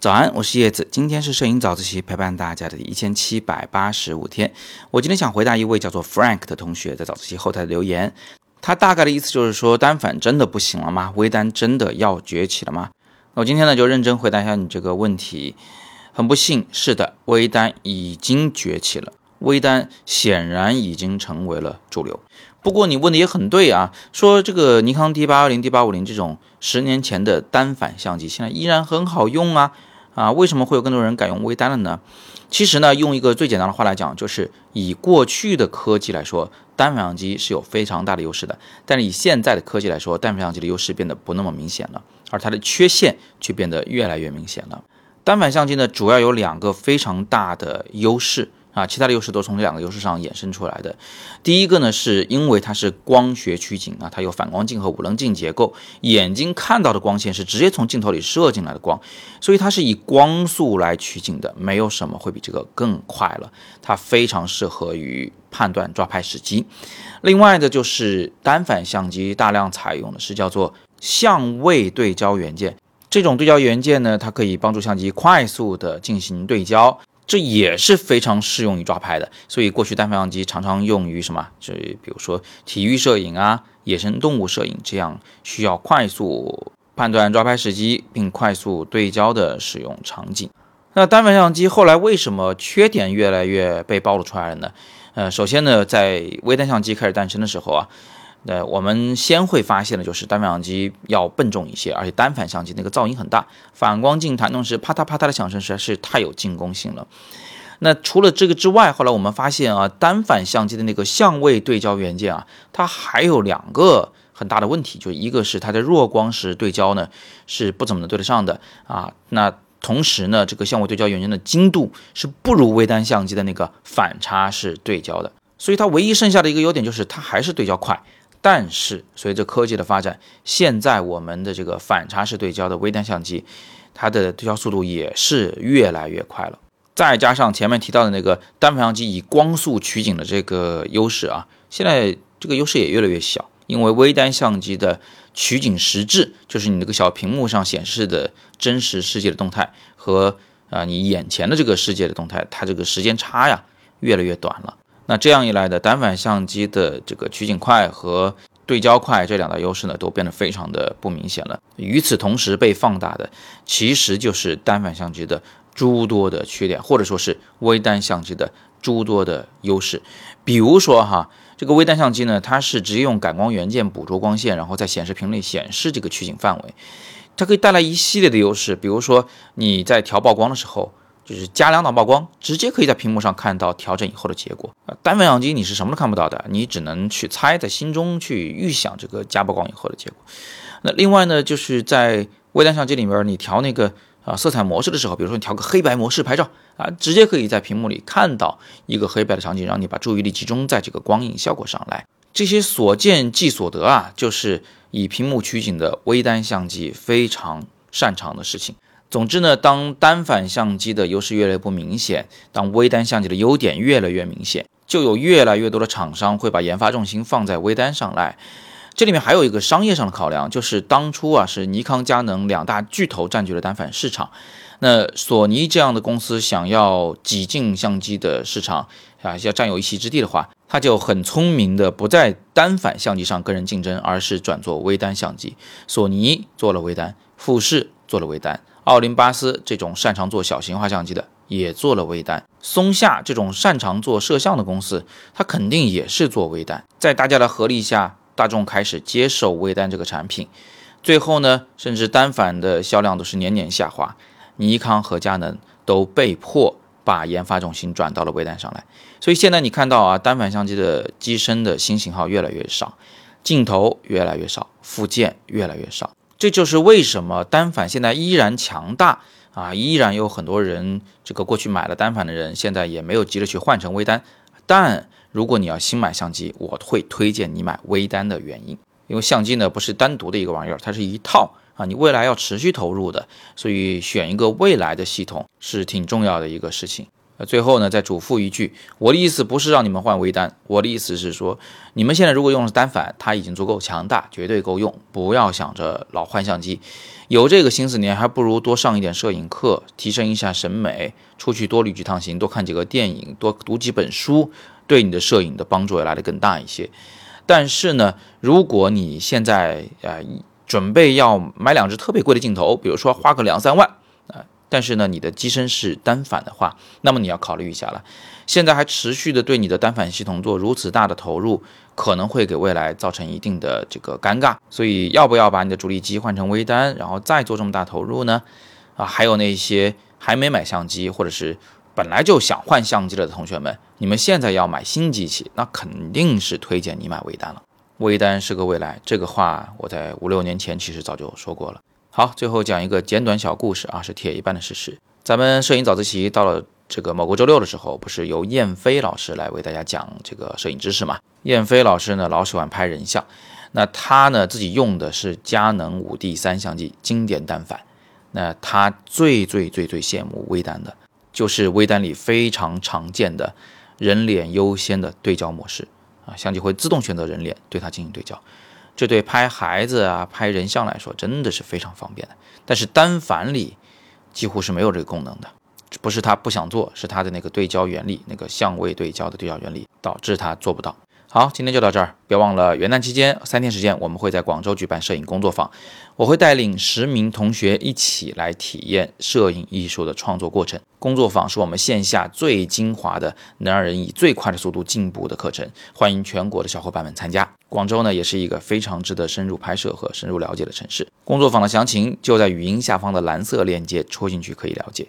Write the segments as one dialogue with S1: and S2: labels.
S1: 早安，我是叶子，今天是摄影早自习陪伴大家的一千七百八十五天。我今天想回答一位叫做 Frank 的同学在早自习后台的留言，他大概的意思就是说单反真的不行了吗？微单真的要崛起了吗？那我今天呢就认真回答一下你这个问题。很不幸，是的，微单已经崛起了，微单显然已经成为了主流。不过你问的也很对啊，说这个尼康 D 八二零、D 八五零这种十年前的单反相机，现在依然很好用啊。啊，为什么会有更多人改用微单了呢？其实呢，用一个最简单的话来讲，就是以过去的科技来说，单反相机是有非常大的优势的。但是以现在的科技来说，单反相机的优势变得不那么明显了，而它的缺陷却变得越来越明显了。单反相机呢，主要有两个非常大的优势。啊，其他的优势都从这两个优势上衍生出来的。第一个呢，是因为它是光学取景啊，它有反光镜和五棱镜结构，眼睛看到的光线是直接从镜头里射进来的光，所以它是以光速来取景的，没有什么会比这个更快了。它非常适合于判断抓拍时机。另外的就是单反相机大量采用的是叫做相位对焦元件，这种对焦元件呢，它可以帮助相机快速的进行对焦。这也是非常适用于抓拍的，所以过去单反相机常常用于什么？就比如说体育摄影啊、野生动物摄影这样需要快速判断抓拍时机并快速对焦的使用场景。那单反相机后来为什么缺点越来越被暴露出来了呢？呃，首先呢，在微单相机开始诞生的时候啊。呃，我们先会发现的就是单反相机要笨重一些，而且单反相机那个噪音很大，反光镜弹动时啪嗒啪嗒的响声实在是太有进攻性了。那除了这个之外，后来我们发现啊，单反相机的那个相位对焦元件啊，它还有两个很大的问题，就一个是它在弱光时对焦呢是不怎么能对得上的啊，那同时呢，这个相位对焦元件的精度是不如微单相机的那个反差式对焦的，所以它唯一剩下的一个优点就是它还是对焦快。但是随着科技的发展，现在我们的这个反差式对焦的微单相机，它的对焦速度也是越来越快了。再加上前面提到的那个单反相机以光速取景的这个优势啊，现在这个优势也越来越小，因为微单相机的取景实质，就是你那个小屏幕上显示的真实世界的动态和啊你眼前的这个世界的动态，它这个时间差呀越来越短了。那这样一来的单反相机的这个取景快和对焦快这两大优势呢，都变得非常的不明显了。与此同时被放大的，其实就是单反相机的诸多的缺点，或者说是微单相机的诸多的优势。比如说哈，这个微单相机呢，它是直接用感光元件捕捉光线，然后在显示屏里显示这个取景范围，它可以带来一系列的优势。比如说你在调曝光的时候。就是加两档曝光，直接可以在屏幕上看到调整以后的结果。单反相机你是什么都看不到的，你只能去猜，在心中去预想这个加曝光以后的结果。那另外呢，就是在微单相机里面，你调那个啊色彩模式的时候，比如说你调个黑白模式拍照啊，直接可以在屏幕里看到一个黑白的场景，让你把注意力集中在这个光影效果上来。这些所见即所得啊，就是以屏幕取景的微单相机非常擅长的事情。总之呢，当单反相机的优势越来越不明显，当微单相机的优点越来越明显，就有越来越多的厂商会把研发重心放在微单上来。这里面还有一个商业上的考量，就是当初啊是尼康、佳能两大巨头占据了单反市场，那索尼这样的公司想要挤进相机的市场啊，要占有一席之地的话，他就很聪明的不在单反相机上跟人竞争，而是转做微单相机。索尼做了微单，富士做了微单。奥林巴斯这种擅长做小型化相机的也做了微单，松下这种擅长做摄像的公司，它肯定也是做微单。在大家的合力下，大众开始接受微单这个产品，最后呢，甚至单反的销量都是年年下滑。尼康和佳能都被迫把研发重心转到了微单上来。所以现在你看到啊，单反相机的机身的新型号越来越少，镜头越来越少，附件越来越少。这就是为什么单反现在依然强大啊，依然有很多人这个过去买了单反的人，现在也没有急着去换成微单。但如果你要新买相机，我会推荐你买微单的原因，因为相机呢不是单独的一个玩意儿，它是一套啊，你未来要持续投入的，所以选一个未来的系统是挺重要的一个事情。呃，最后呢，再嘱咐一句，我的意思不是让你们换微单，我的意思是说，你们现在如果用的是单反，它已经足够强大，绝对够用，不要想着老换相机。有这个心思，你还不如多上一点摄影课，提升一下审美，出去多旅几趟行，多看几个电影，多读几本书，对你的摄影的帮助也来得更大一些。但是呢，如果你现在呃准备要买两只特别贵的镜头，比如说花个两三万。但是呢，你的机身是单反的话，那么你要考虑一下了。现在还持续的对你的单反系统做如此大的投入，可能会给未来造成一定的这个尴尬。所以要不要把你的主力机换成微单，然后再做这么大投入呢？啊，还有那些还没买相机或者是本来就想换相机了的同学们，你们现在要买新机器，那肯定是推荐你买微单了。微单是个未来，这个话我在五六年前其实早就说过了。好，最后讲一个简短小故事啊，是铁一般的事实。咱们摄影早自习到了这个某个周六的时候，不是由燕飞老师来为大家讲这个摄影知识嘛？燕飞老师呢，老喜欢拍人像，那他呢自己用的是佳能五 D 三相机经典单反，那他最最最最羡慕微单的，就是微单里非常常见的人脸优先的对焦模式啊，相机会自动选择人脸对它进行对焦。这对拍孩子啊、拍人像来说，真的是非常方便的。但是单反里几乎是没有这个功能的，不是他不想做，是他的那个对焦原理，那个相位对焦的对焦原理导致他做不到。好，今天就到这儿。别忘了元旦期间三天时间，我们会在广州举办摄影工作坊，我会带领十名同学一起来体验摄影艺术的创作过程。工作坊是我们线下最精华的，能让人以最快的速度进步的课程，欢迎全国的小伙伴们参加。广州呢，也是一个非常值得深入拍摄和深入了解的城市。工作坊的详情就在语音下方的蓝色链接，戳进去可以了解。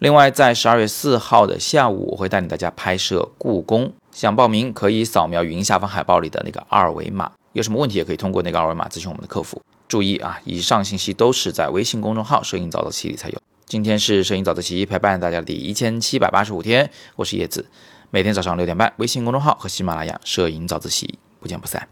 S1: 另外，在十二月四号的下午，我会带领大家拍摄故宫。想报名可以扫描语音下方海报里的那个二维码，有什么问题也可以通过那个二维码咨询我们的客服。注意啊，以上信息都是在微信公众号“摄影早自习”里才有。今天是摄影早自习陪伴大家的第一千七百八十五天，我是叶子，每天早上六点半，微信公众号和喜马拉雅“摄影早自习”不见不散。